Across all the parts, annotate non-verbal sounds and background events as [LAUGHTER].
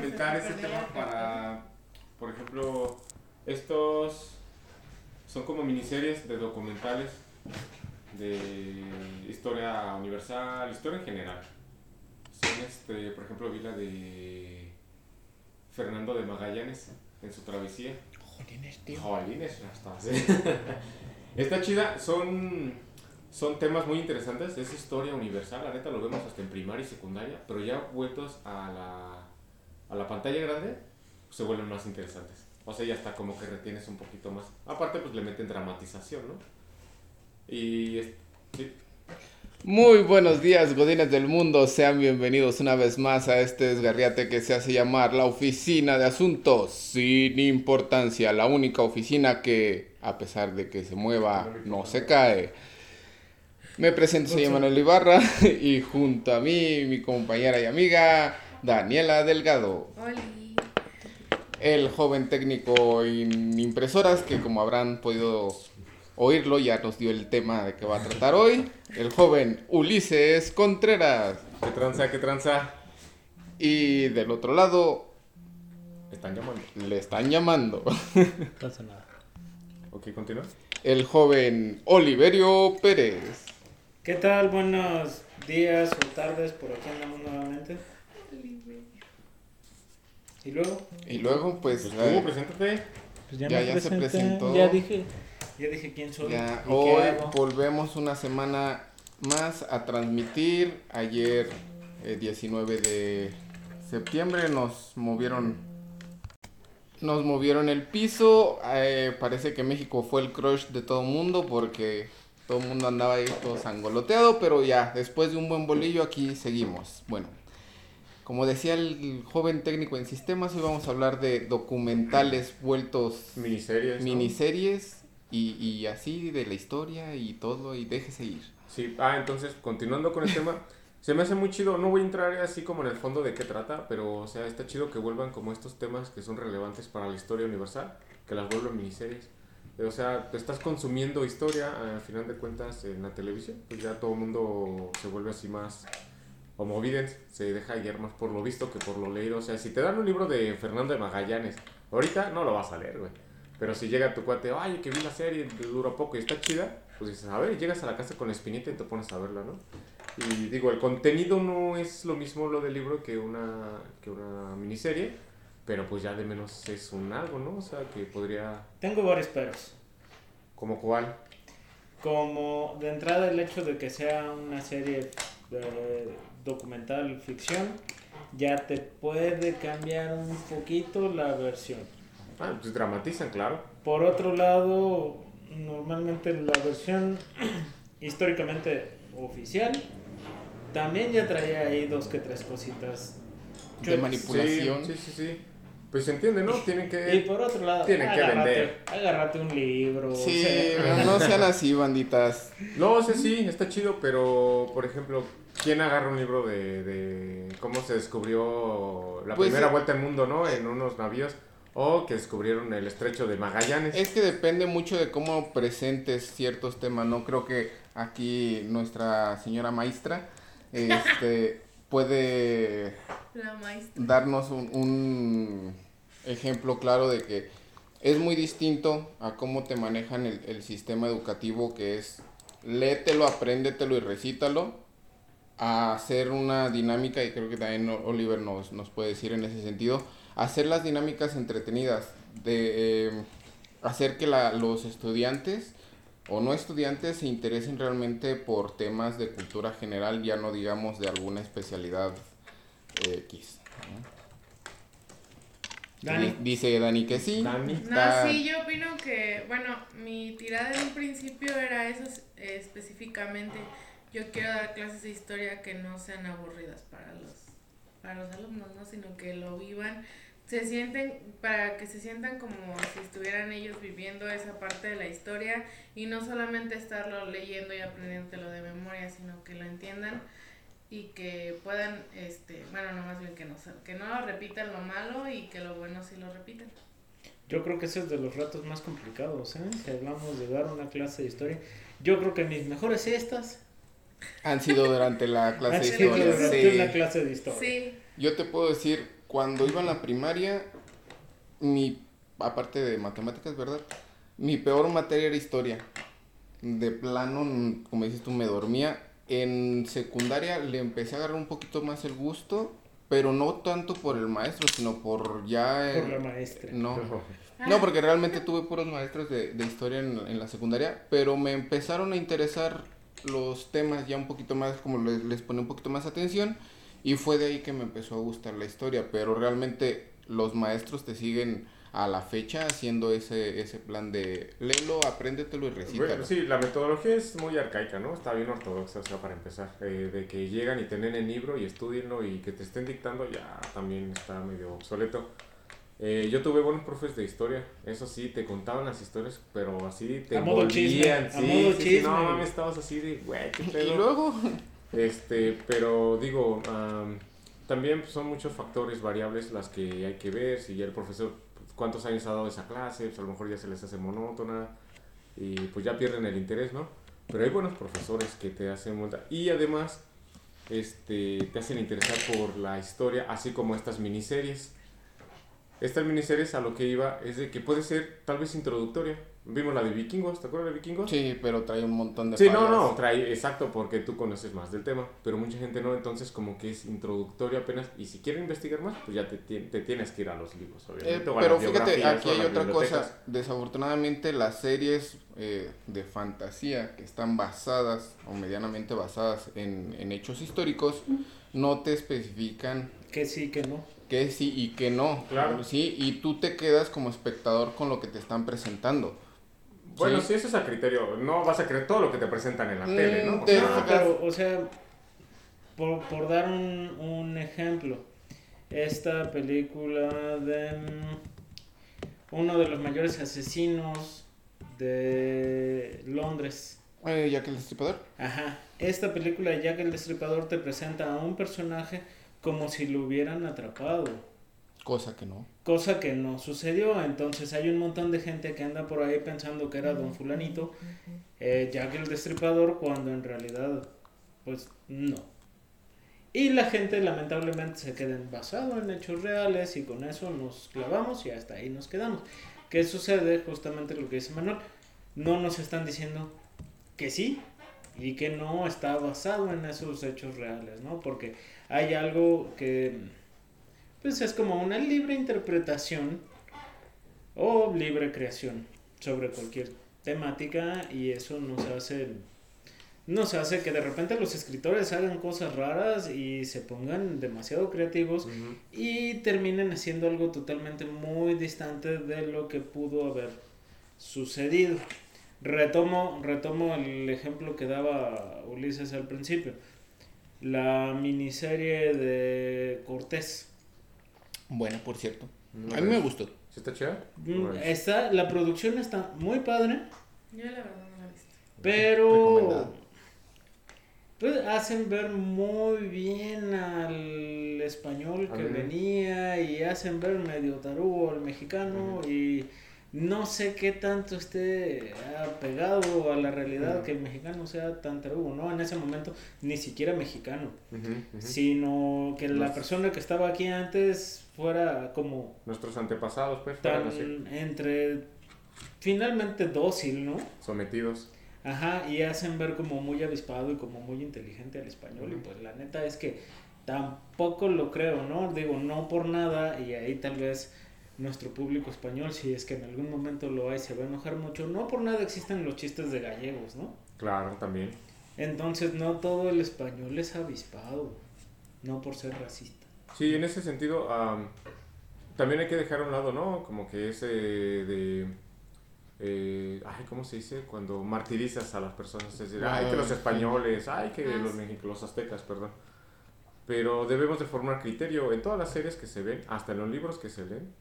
complementar ese tema para, por ejemplo, estos son como miniseries de documentales de historia universal, historia en general. Son, este, por ejemplo, vi la de Fernando de Magallanes en su travesía. Jolines, tío. Jolines, ya está. sí. [LAUGHS] Está chida, son, son temas muy interesantes, es historia universal, la neta lo vemos hasta en primaria y secundaria, pero ya vueltos a la, a la pantalla grande, se vuelven más interesantes. O sea, ya está como que retienes un poquito más. Aparte, pues le meten dramatización, ¿no? Y, sí, Muy buenos días, godines del mundo. Sean bienvenidos una vez más a este desgarriate que se hace llamar la Oficina de Asuntos sin Importancia. La única oficina que, a pesar de que se mueva, no se cae. Me presento, soy Manuel Ibarra [LAUGHS] y junto a mí, mi compañera y amiga, Daniela Delgado. Oli. El joven técnico en impresoras que como habrán podido oírlo ya nos dio el tema de que va a tratar hoy. El joven Ulises Contreras. ¿Qué tranza, qué tranza? Y del otro lado Están llamando. le están llamando [LAUGHS] pasa nada. Ok, continúa. el joven Oliverio Pérez. ¿Qué tal? Buenos días o tardes, por aquí andamos nuevamente. Y luego, Y luego pues Pues tú, preséntate. pues Ya- me ya se presentó. Ya dije, ya dije quién soy. ya y qué hoy hago. volvemos una semana más a transmitir. Ayer eh, 19 de septiembre nos movieron nos movieron el piso. eh, parece que México fue el crush de todo el mundo porque todo el mundo andaba ahí todo sangoloteado, pero ya, después de un buen bolillo aquí seguimos. Bueno, como decía el joven técnico en sistemas, hoy vamos a hablar de documentales vueltos Miniseries. ¿no? miniseries y, y así de la historia y todo y déjese ir. Sí, ah, entonces, continuando con el tema, se me hace muy chido, no voy a entrar así como en el fondo de qué trata, pero, o sea, está chido que vuelvan como estos temas que son relevantes para la historia universal, que las vuelvan miniseries. Eh, O sea, te estás consumiendo historia, al final de cuentas, en la televisión, pues ya todo el mundo se vuelve así más homovidente, se deja guiar más por lo visto que por lo leído. O sea, si te dan un libro de Fernando de Magallanes, ahorita no lo vas a leer, güey. Pero si llega tu cuate, ay, que vi la serie, dura poco y está chida, pues dices, a ver, llegas a la casa con la espinita y te pones a verla, ¿no? Y digo, el contenido no es lo mismo lo del libro que una, que una miniserie, pero pues ya de menos es un algo, ¿no? O sea, que podría, Tengo varios peros. como cuál. Como de entrada el hecho de que sea una serie de documental ficción, ya te puede cambiar un poquito la versión. Ah, pues dramatizan, claro. Por otro lado, normalmente la versión [CLEARS THROAT] históricamente oficial también ya traía ahí dos que tres cositas. De manipulación. Sí, sí, sí, sí. Pues se entiende, ¿no? Tienen Y que... por otro lado, Tienen que vender. agárrate un libro. o Sí, sea, pero no sean así, banditas. No, sé, sí, está chido, pero, por ejemplo, ¿quién agarra un libro de, de cómo se descubrió la Pues, primera eh, vuelta al mundo, ¿no? En unos navíos, o que descubrieron el estrecho de Magallanes. Es que depende mucho de cómo presentes ciertos temas, ¿no? Creo que aquí nuestra señora maestra este, [LAUGHS] puede La maestra. darnos un, un ejemplo claro de que es muy distinto a cómo te manejan el, el sistema educativo que es léetelo, apréndetelo y recítalo a hacer una dinámica y creo que también Oliver nos, nos puede decir en ese sentido hacer las dinámicas entretenidas de eh, hacer que la- los estudiantes o no estudiantes se interesen realmente por temas de cultura general ya no digamos de alguna especialidad eh, X ¿no? Dani. Dice Dani que sí. Dani. Está- No, sí, yo opino que, bueno, mi tirada en un principio era eso eh, específicamente. Yo quiero dar clases de historia que no sean aburridas para los, para los alumnos, ¿no? Sino que lo vivan, se sienten, para que se sientan como si estuvieran ellos viviendo esa parte de la historia y no solamente estarlo leyendo y aprendiéndolo de memoria, sino que lo entiendan y que puedan, este, bueno, no más bien que no, que no lo repitan lo malo y que lo bueno sí lo repitan. Yo creo que ese es de los retos más complicados, ¿eh? Si hablamos de dar una clase de historia. Yo creo que mis mejores estas Han sido durante la [LAUGHS] clase de historia. durante sí. una clase de historia. Sí, Yo te puedo decir, cuando iba en la primaria, mi, aparte de matemáticas, ¿verdad? Mi peor materia era historia. De plano, como dices tú, me dormía. En secundaria le empecé a agarrar un poquito más el gusto, pero no tanto por el maestro, sino por ya... Por la maestra. No, no, porque realmente tuve puros maestros de, de historia en, en la secundaria, pero me empezaron a interesar los temas ya un poquito más, como les, les ponía un poquito más atención, y fue de ahí que me empezó a gustar la historia, pero realmente los maestros te siguen a la fecha haciendo ese, ese plan de léelo, apréndetelo y recítalo. Sí, la metodología es muy arcaica, ¿no? Está bien ortodoxa, o sea, para empezar. Eh, de que llegan y te leen el libro y estudienlo y que te estén dictando, ya también está medio obsoleto. Eh, yo tuve buenos profes de historia, eso sí, te contaban las historias, pero así te A modo chisme, envolvían, a sí, modo sí, sí, chisme. no mames, estabas así de, güey, qué [LAUGHS] Y pedo. luego, Este, pero digo, am, también son muchos factores, variables las que hay que ver. Si ya el profesor, cuántos años ha dado esa clase, pues a lo mejor ya se les hace monótona y pues ya pierden el interés, ¿no? Pero hay buenos profesores que te hacen monta y además este, te hacen interesar por la historia, así como estas miniseries. Estas miniseries a lo que iba es de que puede ser tal vez introductoria. Vimos la de Vikingos, ¿te acuerdas de Vikingos? sí, pero trae un montón de Sí, no, fallas. no, trae, exacto, porque tú conoces más del tema, pero mucha gente no, entonces como que es introductorio apenas, y si quieres investigar más, pues ya te, te tienes que ir a los libros, Eh, obviamente. o a pero fíjate, aquí hay otra cosa. Desafortunadamente las series eh, de fantasía que están basadas o medianamente basadas en, en hechos históricos no te especifican Que sí, que no. Qué sí y qué no. Claro. Sí, y tú te quedas como espectador con lo que te están presentando. Bueno, Sí. sí, eso es a criterio, no vas a creer todo lo que te presentan en la Mm, tele, ¿no? O te- pero, o sea, por, por dar un, un ejemplo, esta película de mm, uno de los mayores asesinos de Londres. Eh, ya que el destripador. Ajá, esta película de Jack el Destripador te presenta a un personaje como si lo hubieran atrapado. Cosa que no. Cosa que no sucedió, entonces hay un montón de gente que anda por ahí pensando que era Don Fulanito, eh, Jack el Destripador, cuando en realidad, pues no. Y la gente lamentablemente se queda basado en hechos reales y con eso nos clavamos y hasta ahí nos quedamos. ¿Qué sucede? Justamente lo que dice Manuel, no nos están diciendo que sí y que no está basado en esos hechos reales, ¿no? Porque hay algo que pues es como una libre interpretación o libre creación sobre cualquier temática y eso nos hace nos hace que de repente los escritores hagan cosas raras y se pongan demasiado creativos y terminen haciendo algo totalmente muy distante de lo que pudo haber sucedido. Retomo, retomo el ejemplo que daba Ulises al principio. La miniserie de Cortés. Buena, por cierto. No, a mí me gustó. ¿Sí está chida? Mm, Órale. Está, la producción está muy padre, Yo la verdad no la he visto. pero pues, hacen ver muy bien al español que venía y hacen ver medio tarugo al mexicano y no sé qué tanto esté apegado a la realidad que el mexicano sea tan tarugo, ¿no? En ese momento ni siquiera mexicano, sino que la persona que estaba aquí antes fuera como Nuestros antepasados, pues, tan así, entre finalmente dócil, ¿no? sometidos. Ajá, y hacen ver como muy avispado y como muy inteligente al español. Y pues la neta es que tampoco lo creo, ¿no? Digo, no por nada, y ahí tal vez nuestro público español, si es que en algún momento lo hay, se va a enojar mucho. No por nada existen los chistes de gallegos, ¿no? Claro, también. Entonces no todo el español es avispado, no por ser racista. Sí, en ese sentido, am, también hay que dejar a un lado, ¿no? Como que ese de... eh, ay, ¿cómo se dice? Cuando martirizas a las personas. Es decir, ay, que los Ah, españoles, ay, que Ah, los, los aztecas, perdón. Pero debemos de formar criterio. En todas las series que se ven, hasta en los libros que se leen,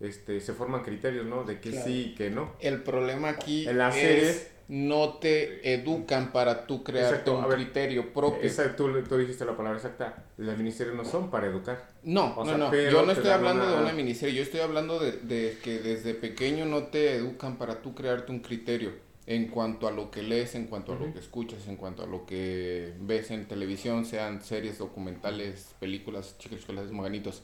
este, se forman criterios, ¿no? De que Claro. sí y que no. El problema aquí En las es series- no te educan para tú crearte Exacto, un ver, criterio propio. Esa, tú, tú dijiste la palabra exacta. Las ministerios no son para educar. No, O no, sea, no. Yo no estoy hablando una- de una miniserie. Yo estoy hablando de, de que desde pequeño no te educan para tú crearte un criterio en cuanto a lo que lees, en cuanto a lo que escuchas, en cuanto a lo que ves en televisión, sean series, documentales, películas, chicos, chicos, moganitos.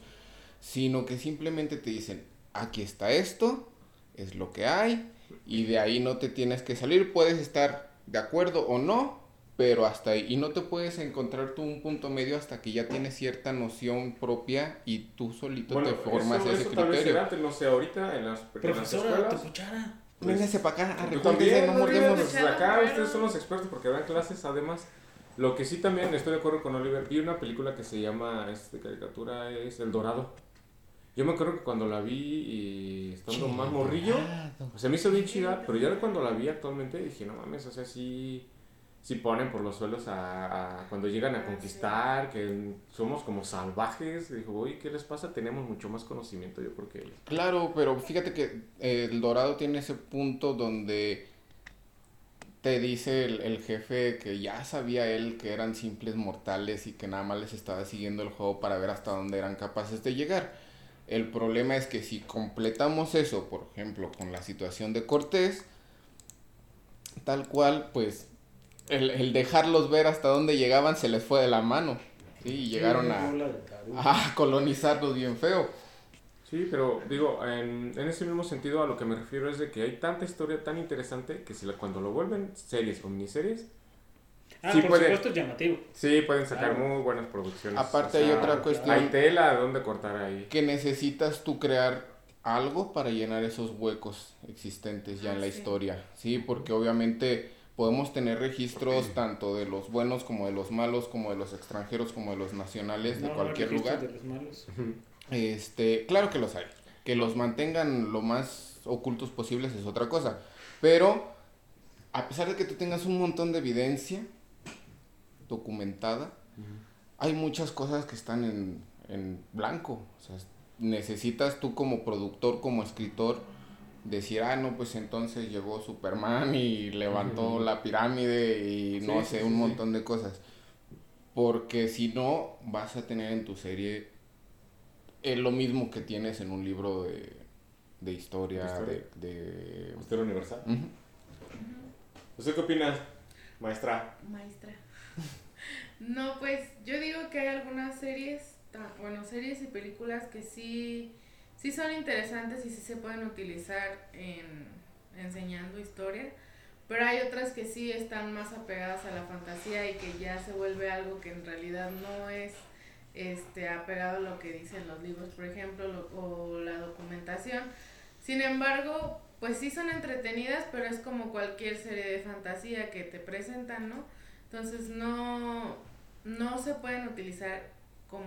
sino que simplemente te dicen, aquí está esto, es lo que hay, y de ahí no te tienes que salir, puedes estar de acuerdo o no, pero hasta ahí, y no te puedes encontrar tú un punto medio hasta que ya tienes cierta noción propia y tú solito Bueno, te formas eso, ese eso tal vez criterio. era antes, no sé, ahorita en las, en las Profesora, tu escuelas. cuchara. pues, Véngase para acá, también, no mordemos. acá ustedes son los expertos porque dan clases, además. Lo que sí también estoy de acuerdo con Oliver, vi una película que se llama, es de caricatura, es El Dorado. Yo me acuerdo que cuando la vi y estando más morrillo, se me hizo bien chida, pero ya cuando la vi actualmente dije, no mames, o sea, sí, sí ponen por los suelos a, a- cuando llegan a Ah, conquistar, que somos como salvajes. Dijo, uy, ¿qué les pasa? Tenemos mucho más conocimiento, yo creo que ellos. Claro, pero fíjate que eh, el Dorado tiene ese punto donde te dice el, el jefe que ya sabía él que eran simples mortales y que nada más les estaba siguiendo el juego para ver hasta dónde eran capaces de llegar. El problema es que si completamos eso, por ejemplo, con la situación de Cortés, tal cual, pues el, el dejarlos ver hasta dónde llegaban se les fue de la mano. Sí, y llegaron a, colonizarlos bien feo. Sí, pero digo, en, en ese mismo sentido a lo que me refiero es de que hay tanta historia tan interesante que si la- cuando lo vuelven series o miniseries, Ah, sí por puede. supuesto es llamativo. sí pueden sacar Claro. muy buenas producciones. Aparte hay otra Hay cuestión tela donde cortar ahí. que necesitas tú crear algo para llenar esos huecos existentes ya en la Ah, sí. historia, ¿sí? Porque obviamente podemos tener registros tanto de los buenos como de los malos, como de los extranjeros, como de los nacionales, No, de cualquier lugar. de los malos. Este, claro que los hay. Que los mantengan lo más ocultos posibles es otra cosa. Pero, a pesar de que tú tengas un montón de evidencia documentada, hay muchas cosas que están en, en blanco. O sea, necesitas tú como productor, como escritor, decir, ah, no, pues entonces llegó Superman y levantó la pirámide y no sé, sí, un sí, montón de cosas. Porque si no, vas a tener en tu serie eh, lo mismo que tienes en un libro de, de historia, De historia. de... de- Misterio Universal. ¿Usted qué opina, maestra? Maestra. No, pues yo digo que hay algunas series, bueno, series y películas que sí, sí son interesantes y sí se pueden utilizar en enseñando historia, pero hay otras que sí están más apegadas a la fantasía y que ya se vuelve algo que en realidad no es este apegado a lo que dicen los libros, por ejemplo, lo- o la documentación. Sin embargo, pues sí son entretenidas, pero es como cualquier serie de fantasía que te presentan, ¿no? Entonces no, no se pueden utilizar como,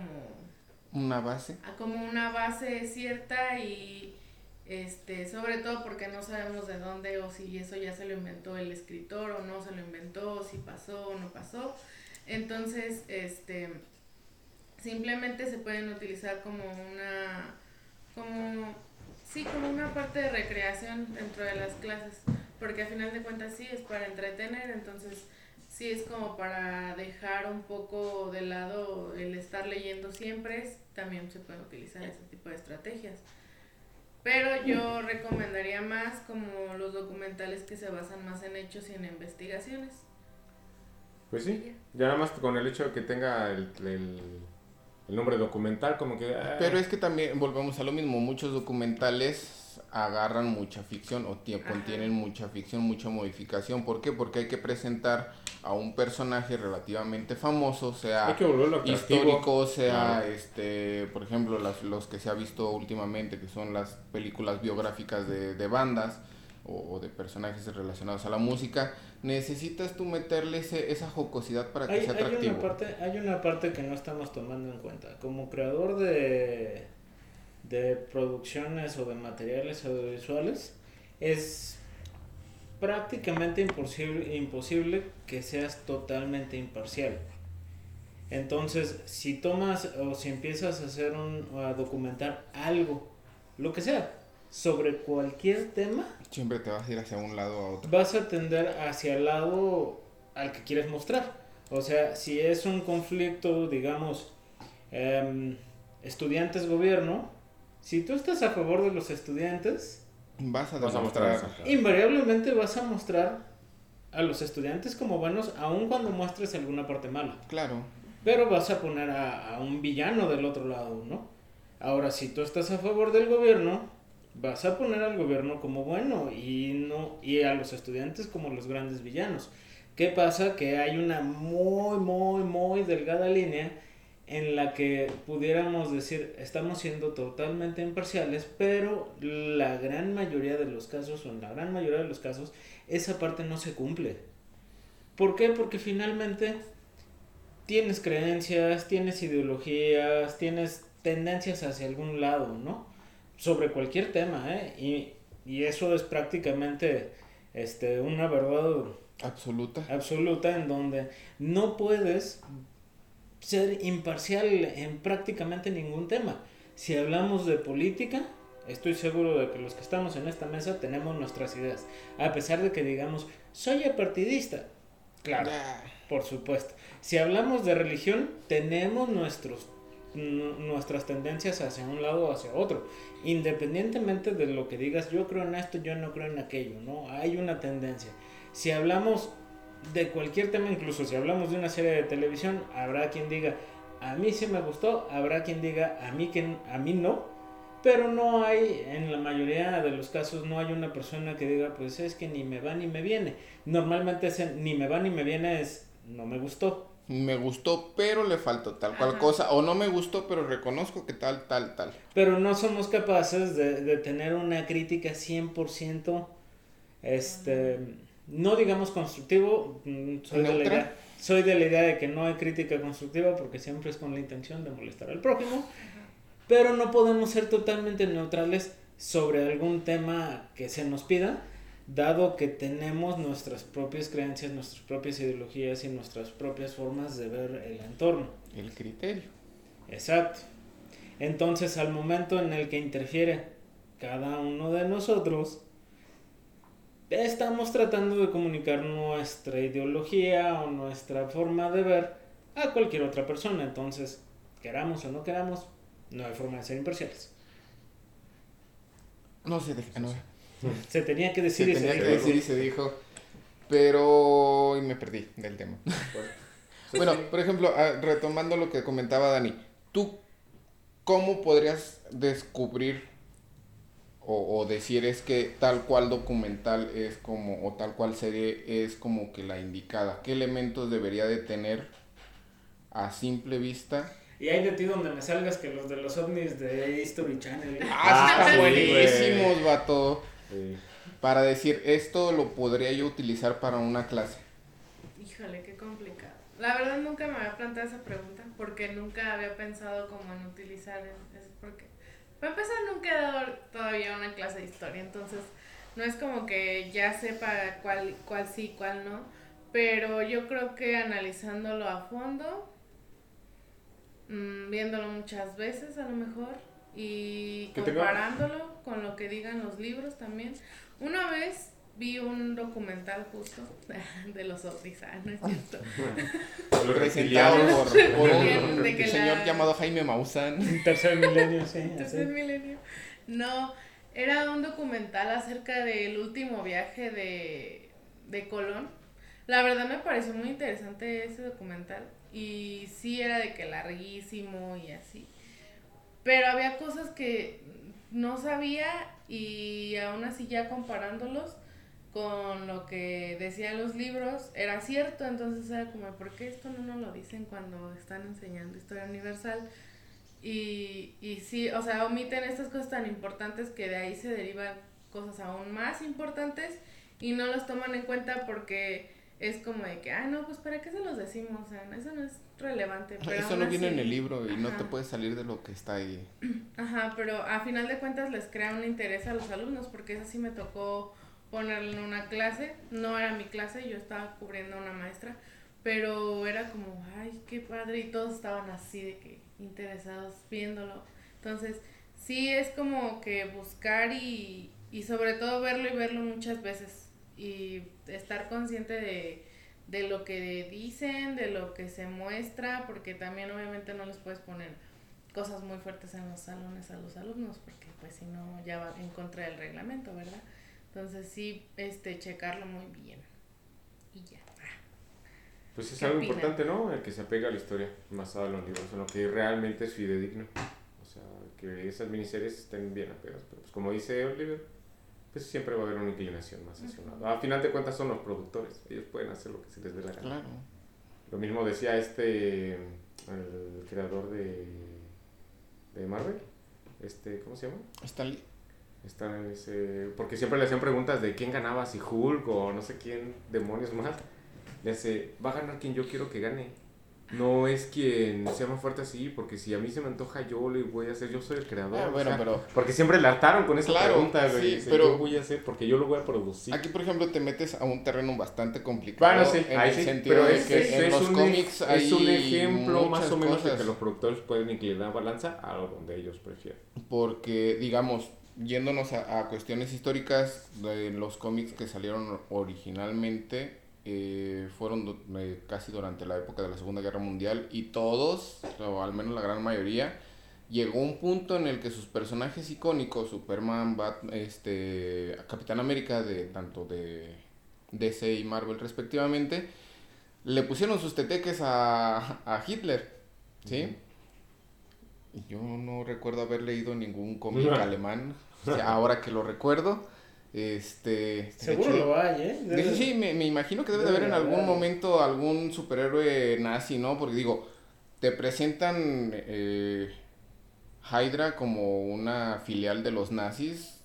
Una base. a- como una base cierta y este, sobre todo porque no sabemos de dónde o si eso ya se lo inventó el escritor o no se lo inventó, o si pasó o no pasó. Entonces, este, simplemente se pueden utilizar como una, como, sí, como una parte de recreación dentro de las clases, porque a final de cuentas sí es para entretener, entonces sí es como para dejar un poco de lado el estar leyendo siempre, es- también se pueden utilizar ese tipo de estrategias. Pero yo recomendaría más como los documentales que se basan más en hechos y en investigaciones. Pues sí, ya nada más con el hecho de que tenga el, el, el nombre documental, como que... ah, Pero es que también volvemos a lo mismo, muchos documentales agarran mucha ficción o contienen mucha ficción, mucha modificación. ¿Por qué? Porque hay que presentar a un personaje relativamente famoso, hay sea histórico, sea Claro. este, por ejemplo, las, los que se ha visto últimamente, que son las películas biográficas de, de bandas o, o de personajes relacionados a la música, necesitas tú meterle ese- esa jocosidad para que Hay, sea hay atractivo. una parte, hay una parte que no estamos tomando en cuenta. Como creador de, de producciones o de materiales audiovisuales, es prácticamente imposible, imposible que seas totalmente imparcial. Entonces, si tomas o si empiezas a hacer un, o a documentar algo, lo que sea, sobre cualquier tema, Siempre te vas a ir hacia un lado a otro. vas a tender hacia el lado al que quieres mostrar. O sea, si es un conflicto, digamos, em, estudiantes-gobierno, si tú estás a favor de los estudiantes, Vas a Vas a mostrar invariablemente vas a mostrar a los estudiantes como buenos, aun cuando muestres alguna parte mala. Claro. Pero vas a poner a, a un villano del otro lado, ¿no? Ahora, si tú estás a favor del gobierno, vas a poner al gobierno como bueno y no y a los estudiantes como los grandes villanos. ¿Qué pasa? Que hay una muy, muy, muy delgada línea en la que pudiéramos decir estamos siendo totalmente imparciales, pero la gran mayoría de los casos, o en la gran mayoría de los casos, esa parte no se cumple. ¿Por qué? Porque finalmente tienes creencias, tienes ideologías, tienes tendencias hacia algún lado, ¿no? Sobre cualquier tema, ¿eh? Y, y eso es prácticamente este, una verdad Absoluta. absoluta en donde no puedes ser imparcial en prácticamente ningún tema. Si hablamos de política, estoy seguro de que los que estamos en esta mesa tenemos nuestras ideas. A pesar de que digamos, soy apartidista. Claro, por supuesto. Si hablamos de religión, tenemos nuestros nuestras tendencias hacia un lado o hacia otro. Independientemente de lo que digas, yo creo en esto, yo no creo en aquello, ¿no? Hay una tendencia. Si hablamos de cualquier tema, incluso si hablamos de una serie de televisión, habrá quien diga, a mí sí me gustó, habrá quien diga, a mí, que, a mí no, pero no hay, en la mayoría de los casos, no hay una persona que diga, pues es que ni me va ni me viene. Normalmente ese ni me va ni me viene es, no me gustó. Me gustó, pero le faltó tal cual cosa. O no me gustó, pero reconozco que tal, tal, tal. Pero no somos capaces de, de tener una crítica 100%, este, no digamos constructivo, mm, soy de, la idea, soy de la idea de que no hay crítica constructiva porque siempre es con la intención de molestar al prójimo, pero no podemos ser totalmente neutrales sobre algún tema que se nos pida, dado que tenemos nuestras propias creencias, nuestras propias ideologías y nuestras propias formas de ver el entorno. El criterio. Exacto. Entonces, al momento en el que interfiere cada uno de nosotros, estamos tratando de comunicar nuestra ideología o nuestra forma de ver a cualquier otra persona. Entonces, queramos o no queramos, no hay forma de ser imparciales. No se deja, no. Se tenía que decir Se y se tenía que dijo. decir y se dijo. Pero. Y me perdí del tema. [LAUGHS] Bueno, por ejemplo, ah, retomando lo que comentaba Dani, ¿tú cómo podrías descubrir o, o decir es que tal cual documental es como, o tal cual serie es como que la indicada? ¿Qué elementos debería de tener a simple vista? Y hay de ti donde me salgas que los de los ovnis de History Channel. ¿eh? Ah, sí, Ah, están sí, buenísimos, vato. Sí. Para decir, esto lo podría yo utilizar para una clase. Híjole, qué complicado. La verdad nunca me había planteado esa pregunta porque nunca había pensado como en utilizar es- eso porque para empezar nunca he dado todavía una clase de historia, entonces no es como que ya sepa cuál cuál sí, cuál no, pero yo creo que analizándolo a fondo, mm, viéndolo muchas veces a lo mejor y comparándolo con lo que digan los libros también. Una vez vi un documental justo [LAUGHS] de los ovnis, ah, no es cierto. Los Presentado reptilianos. [LAUGHS] por, por un De que señor la- llamado Jaime Maussan. Tercer milenio, sí. [LAUGHS] Tercer milenio. No, era un documental acerca del último viaje de, de Colón. La verdad me pareció muy interesante ese documental. Y sí era de que larguísimo y así. Pero había cosas que no sabía y aún así ya comparándolos con lo que decían los libros era cierto. Entonces era como, ¿por qué esto no nos lo dicen cuando están enseñando historia universal? Y, y sí, o sea, omiten estas cosas tan importantes que de ahí se derivan cosas aún más importantes y no los toman en cuenta porque es como de que, ah, no, pues ¿para qué se los decimos? O sea, eso no es relevante. Pero Eso no viene en el libro y no te puedes salir de lo que está ahí. [CLEARS THROAT] Ajá, pero a final de cuentas les crea un interés a los alumnos porque eso sí me tocó ponerle en una clase, no era mi clase, yo estaba cubriendo a una maestra, pero era como, ay, qué padre y todos estaban así de que interesados viéndolo. Entonces, sí es como que buscar y, y sobre todo verlo y verlo muchas veces y estar consciente de, de lo que dicen, de lo que se muestra, porque también obviamente no les puedes poner cosas muy fuertes en los salones a los alumnos, porque pues si no ya va en contra del reglamento, ¿verdad? Entonces sí, este, checarlo muy bien. Y ya. Pues es ¿Qué algo opinan? importante, ¿no? El que se apega a la historia basada en los libros, en lo que realmente es fidedigno. O sea, que esas miniseries estén bien apegadas. Pero pues como dice Oliver, pues siempre va a haber una inclinación más hacia un lado. A final de cuentas son los productores, ellos pueden hacer lo que se les dé la gana. Claro. Lo mismo decía este, el creador de, de Marvel, este, ¿cómo se llama? Stanley. Está ese, porque siempre le hacían preguntas de quién ganaba, si Hulk o no sé quién, demonios más. Le hace, va a ganar quien yo quiero que gane. No es quien sea más fuerte así, porque si a mí se me antoja, yo le voy a hacer, yo soy el creador. Ah, o bueno, sea, pero Porque siempre le hartaron con esa Claro, pregunta, güey. sí, pero- yo voy a hacer, porque yo lo voy a producir. aquí, por ejemplo, te metes a un terreno bastante complicado. Bueno, sí, en ahí el sí, sentido pero de es, que es- en es los un, cómics es hay un ejemplo más o menos de cosas. que los productores pueden inclinar balanza a donde ellos prefieran. Porque, digamos, yéndonos a, a cuestiones históricas, de los cómics que salieron originalmente eh, fueron eh, casi durante la época de la Segunda Guerra Mundial y todos, o al menos la gran mayoría, llegó un punto en el que sus personajes icónicos, Superman, Bat- este, Capitán América, de tanto de DC y Marvel respectivamente, le pusieron sus teteques a, a Hitler, ¿sí? Yo no recuerdo haber leído ningún cómic No. alemán, [LAUGHS] o sea, ahora que lo recuerdo. Este, Seguro hecho, lo hay, ¿eh? de hecho, sí, me, me imagino que debe de Debe haber en algún momento algún superhéroe nazi, ¿no? Porque digo, te presentan eh, Hydra como una filial de los nazis,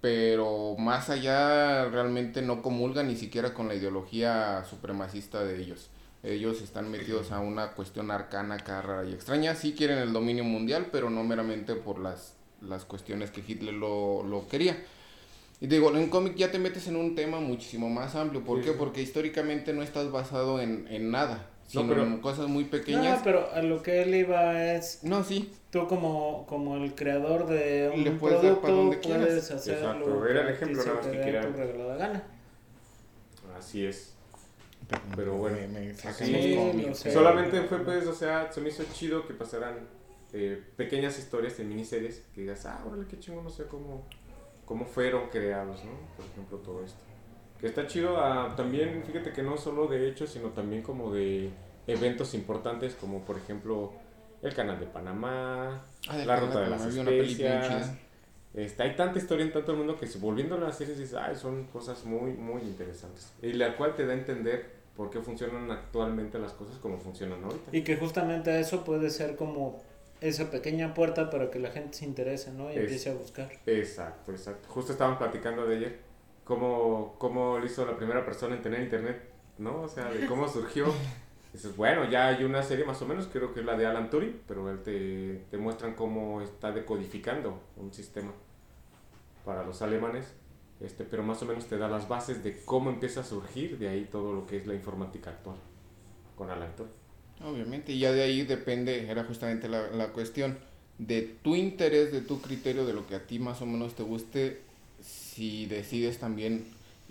pero más allá realmente no comulgan ni siquiera con la ideología supremacista de ellos. Ellos están metidos a una cuestión arcana, acá rara y extraña. Sí quieren el dominio mundial, pero no meramente por las, las cuestiones que Hitler lo, lo quería. Y digo, en cómic ya te metes en un tema muchísimo más amplio. ¿Por Sí, qué? sí. Porque históricamente no estás basado en, en nada, No, sino pero- en cosas muy No, pequeñas. pero a lo que él iba es, No, sí, tú como, como el creador de un Le puedes dar producto para donde quieras. puedes hacer Exacto, lo era el que ejemplo nada más que gana. Así es. Pero bueno, me, me sacan sí. Solamente fue pues, o sea, se me hizo chido que pasaran eh, pequeñas historias de miniseries que digas, ah, órale, qué chingo, no sé cómo, cómo fueron creados, ¿no? Por ejemplo, todo esto. Que está chido ah, también, fíjate que no solo de hechos, sino también como de eventos importantes, como por ejemplo el canal de Panamá, Ah, la canal ruta de de las especias. Este, hay tanta historia en tanto el mundo que volviendo a las series dices, ay, son cosas muy, muy interesantes. Y la cual te da a entender por qué funcionan actualmente las cosas como funcionan ahorita. Y que justamente eso puede ser como esa pequeña puerta para que la gente se interese, ¿no? Y Es- empiece a buscar. Exacto, exacto. Justo estaban platicando de ayer cómo, cómo lo hizo la primera persona en tener internet, ¿no? O sea, de cómo surgió. [LAUGHS] Dices, bueno, ya hay una serie más o menos, creo que es la de Alan Turing, pero él te, te muestran cómo está decodificando un sistema para los alemanes, este, pero más o menos te da las bases de cómo empieza a surgir de ahí todo lo que es la informática actual con Alan. Obviamente, y ya de ahí depende, era justamente la, la cuestión de tu interés, de tu criterio, de lo que a ti más o menos te guste, si decides también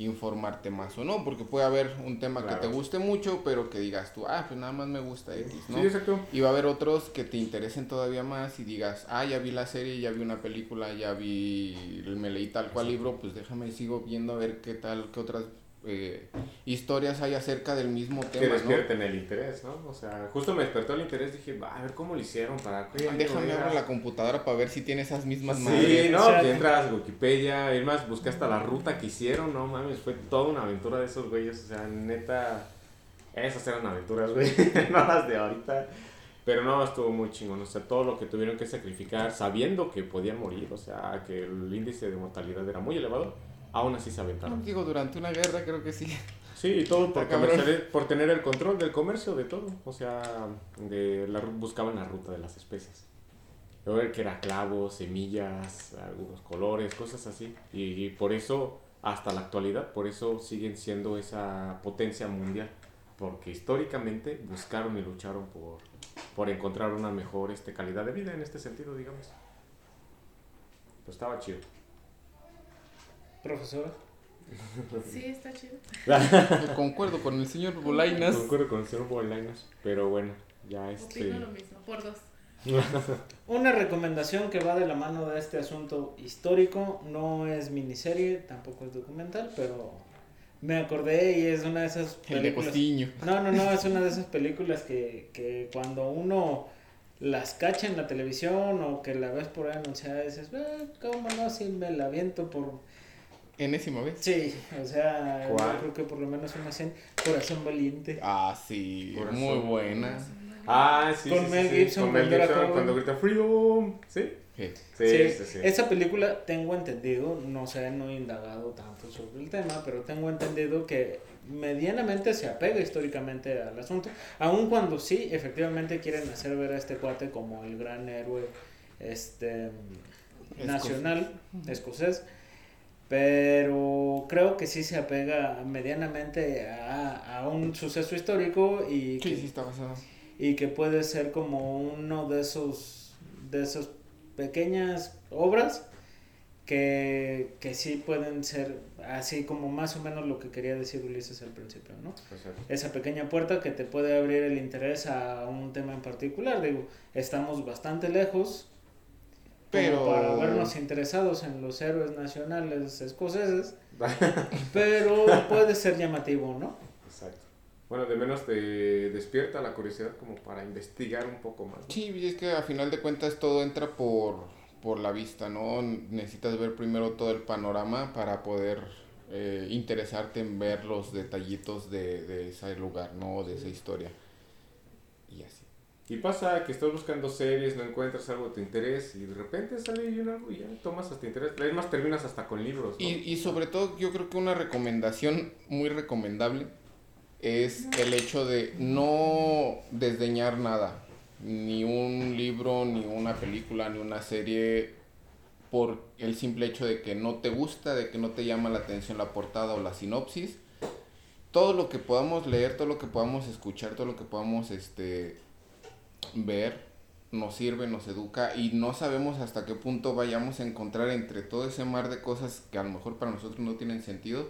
informarte más o no, porque puede haber un tema Claro. que te guste mucho, pero que digas tú, ah, pues nada más me gusta X, ¿no? Sí, exacto. Y va a haber otros que te interesen todavía más y digas, ah, ya vi la serie, ya vi una película, ya vi, me leí tal cual libro, pues déjame sigo viendo a ver qué tal, qué otras eh, historias hay acerca del mismo Que tema, ¿no? despierten el interés, ¿no? O sea, justo me despertó el interés, dije, va, a ver cómo lo hicieron, para qué. Déjame era?". abrir la computadora para ver si tiene esas mismas Sí, madres. no, O sea, que entras a Wikipedia, es más, busqué hasta la ruta que hicieron, no mames, fue toda una aventura de esos güeyes, o sea, neta, esas eran aventuras, [LAUGHS] güey, no las de ahorita, pero no, estuvo muy chingón, o sea, todo lo que tuvieron que sacrificar, sabiendo que podían morir, o sea, que el índice de mortalidad era muy elevado, aún así se No, aventaron. digo, durante una guerra creo que sí. Sí, y todo por, por tener el control del comercio, de todo. O sea, de la, buscaban la ruta de las especies. Luego que era clavos, semillas, algunos colores, cosas así. Y, y por eso, hasta la actualidad, por eso siguen siendo esa potencia mundial. Porque históricamente buscaron y lucharon por, por encontrar una mejor este, calidad de vida en este sentido, digamos. Pues estaba chido. Profesora. Sí, está chido. [LAUGHS] Concuerdo con el señor Bolainas. Concuerdo con el señor Bolainas, pero bueno, ya este... Opino lo mismo, por dos. [LAUGHS] Una recomendación que va de la mano de este asunto histórico, no es miniserie, tampoco es documental, pero me acordé y es una de esas El de películas. No, no, no, es una de esas películas que, que cuando uno las cacha en la televisión o que la ves por ahí anunciada dices, eh, ¿cómo no? Si me la aviento por... Enésima vez. Sí, o sea, yo ¿Cuál? creo que por lo menos una escena, Corazón Valiente. Ah, sí, Corazón. muy buena. Ah, sí, Con sí, Mel sí, Gibson Con Mel Gibson cuando grita Freedom. ¿Sí? Sí. Sí, sí, sí. Esa película tengo entendido, no sé, no he indagado tanto sobre el tema, pero tengo entendido que medianamente se apega históricamente al asunto, aun cuando sí, efectivamente quieren hacer ver a este cuate como el gran héroe este nacional escocés, pero creo que sí se apega medianamente a, a un suceso histórico y Sí, que sí, está basado. y que puede ser como uno de esos de esas pequeñas obras que, que sí pueden ser así como más o menos lo que quería decir Ulises al principio, ¿no? Exacto. Esa pequeña puerta que te puede abrir el interés a un tema en particular. Digo, estamos bastante lejos Pero- para vernos interesados en los héroes nacionales escoceses, [LAUGHS] pero puede ser llamativo, ¿no? Exacto. Bueno, de menos te despierta la curiosidad como para investigar un poco más. ¿no? Sí, y es que a final de cuentas todo entra por, por la vista, ¿no? Necesitas ver primero todo el panorama para poder eh, interesarte en ver los detallitos de, de ese lugar, ¿no? De esa historia. Y así. Y pasa que estás buscando series, no encuentras algo de tu interés y de repente sale ahí un algo y ya tomas hasta interés. Es más, terminas hasta con libros. Y, y sobre todo yo creo que una recomendación muy recomendable es el hecho de no desdeñar nada, ni un libro, ni una película, ni una serie, por el simple hecho de que no te gusta, de que no te llama la atención la portada o la sinopsis. Todo lo que podamos leer, todo lo que podamos escuchar, todo lo que podamos este, ver, nos sirve, nos educa y no sabemos hasta qué punto vayamos a encontrar entre todo ese mar de cosas que a lo mejor para nosotros no tienen sentido,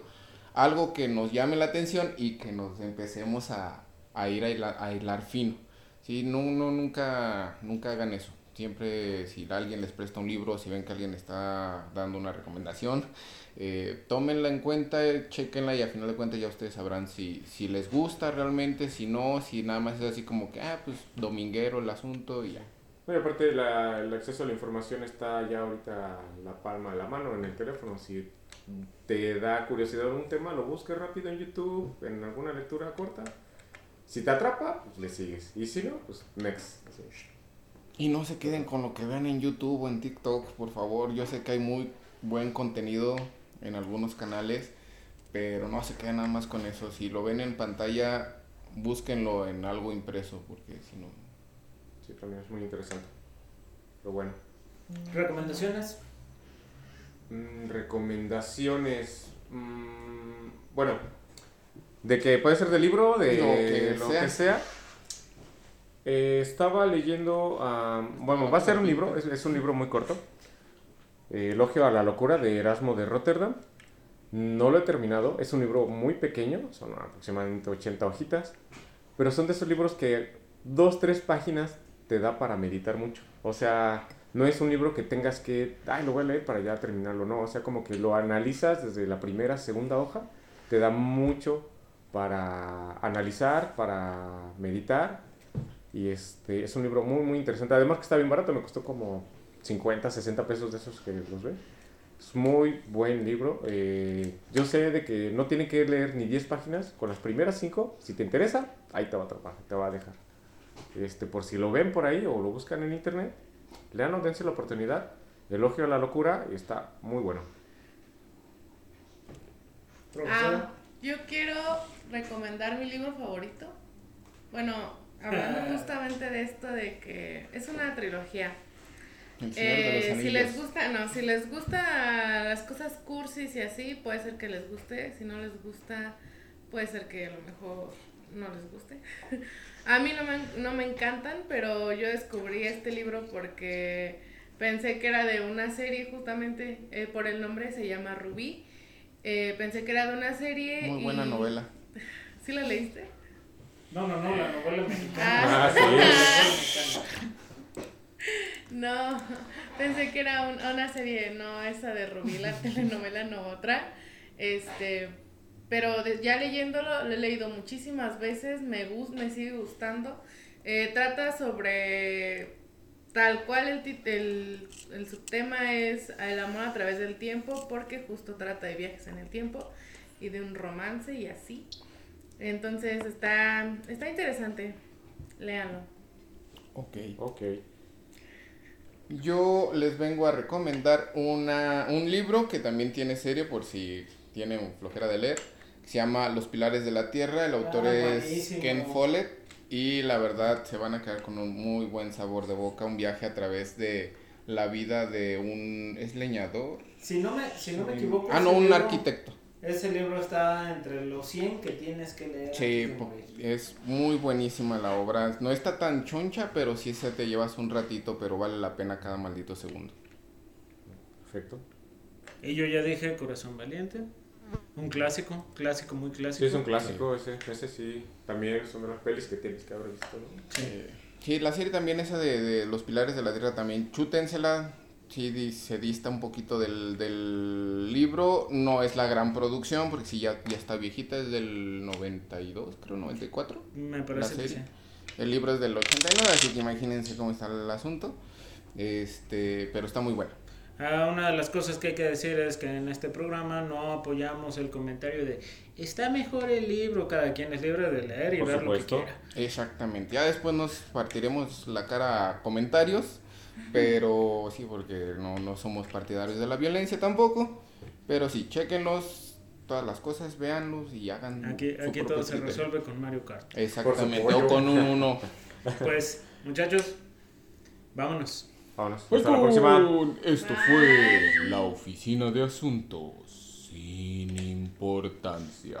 algo que nos llame la atención y que nos empecemos a, a ir a hilar, fino. Sí, no, no, nunca, nunca hagan eso. Siempre si alguien les presta un libro, si ven que alguien está dando una recomendación, eh, tómenla en cuenta, chequenla y al final de cuentas ya ustedes sabrán si, si les gusta realmente, si no, si nada más es así como que, ah, pues dominguero el asunto y ya. Bueno, aparte la- el acceso a la información está ya ahorita la palma de la mano en el teléfono. Si te da curiosidad un tema, lo busques rápido en YouTube, en alguna lectura corta. Si te atrapa, pues le sigues. Y si no, pues next. Así. Y no se queden con lo que vean en YouTube o en TikTok, por favor. Yo sé que hay muy buen contenido en algunos canales, pero no se queden nada más con eso. Si lo ven en pantalla, búsquenlo en algo impreso, porque si no... Sí, también es muy interesante. Pero bueno. ¿Recomendaciones? Mm, recomendaciones. mm, bueno, de que puede ser de libro, de Lo que lo sea. que sea. Eh, estaba leyendo, ah, bueno, va a ser un libro, es, es un libro muy corto. eh, Elogio a la locura de Erasmo de Rotterdam. No lo he terminado, es un libro muy pequeño, son aproximadamente 80 hojitas, pero son de esos libros que dos, tres páginas te da para meditar mucho. O sea, no es un libro que tengas que, ay, lo voy a leer para ya terminarlo, no, o sea, como que lo analizas desde la primera, segunda hoja, te da mucho para analizar, para meditar, y este, es un libro muy, muy interesante, además que está bien barato, me costó como 50, 60 pesos de esos que los ven. Es muy buen libro. eh, yo sé de que no tiene que leer ni 10 páginas. Con las primeras 5, si te interesa, ahí te va a atrapar, te va a dejar. Este, por si lo ven por ahí o lo buscan en internet, leanlo, dense la oportunidad. Elogio a la locura y está muy bueno. Ah, yo quiero recomendar mi libro favorito. Bueno, hablando justamente de esto de que es una trilogía. Eh, si les gusta, no, si les gusta las cosas cursis y así, puede ser que les guste. Si no les gusta, puede ser que a lo mejor no les guste. [LAUGHS] a mí no me, no me encantan, pero yo descubrí este libro porque pensé que era de una serie, justamente eh, por el nombre se llama Rubí. Eh, pensé que era de una serie. Muy buena y- novela. [LAUGHS] ¿Sí la leíste? No, no, no, la novela mexicana. Ah, Ah, sí. Mexicana. No, pensé que era un- una serie, no esa de Rubí, la telenovela, no otra. Este, pero de- ya leyéndolo, lo he leído muchísimas veces, me, gus- me sigue gustando. Eh, trata sobre tal cual el, tit- el, el subtema es el amor a través del tiempo porque justo trata de viajes en el tiempo y de un romance y así. Entonces está, está interesante. Léanlo. Ok. Ok. Yo les vengo a recomendar una, un libro que también tiene serie por si tienen flojera de leer. que Se llama Los Pilares de la Tierra. El autor Ah, es buenísimo. Ken Follett. Y la verdad se van a quedar con un muy buen sabor de boca. Un viaje a través de la vida de un... ¿Es leñador? Si no me, si no me equivoco. Ah, no, un libro- arquitecto. Ese libro está entre los 100 que tienes que leer. Sí, es muy buenísima la obra. No está tan choncha, pero sí se te llevas un ratito, pero vale la pena cada maldito segundo. Perfecto. Y yo ya dije Corazón Valiente. Un clásico, clásico, muy Sí, clásico. es un clásico ese. Ese sí. También son de las pelis que tienes que haber visto, ¿no? Sí. Eh, Sí, la serie también esa de, de Los Pilares de la Tierra también, chútensela, sí di- se dista un poquito del, del libro, no es la gran producción, porque sí ya, ya está viejita, es del 92, creo, 94. Me parece La que sí. El libro es del 89, así que imagínense cómo está el asunto, este, pero está muy bueno. Ah, una de las cosas que hay que decir es que en este programa no apoyamos el comentario de está mejor el libro, cada quien es libre de leer y Por ver supuesto. lo que quiera. Exactamente, ya después nos partiremos la cara a comentarios, pero sí, porque no, no somos partidarios de la violencia tampoco, pero sí, chequenlos, todas las cosas, véanlos y hagan Aquí, su aquí propio todo se criterio. resuelve con Mario Kart. Exactamente, o con un uno. [LAUGHS] Pues, muchachos, vámonos. Vámonos. Hasta la próxima. Esto fue la oficina de asuntos sin importancia.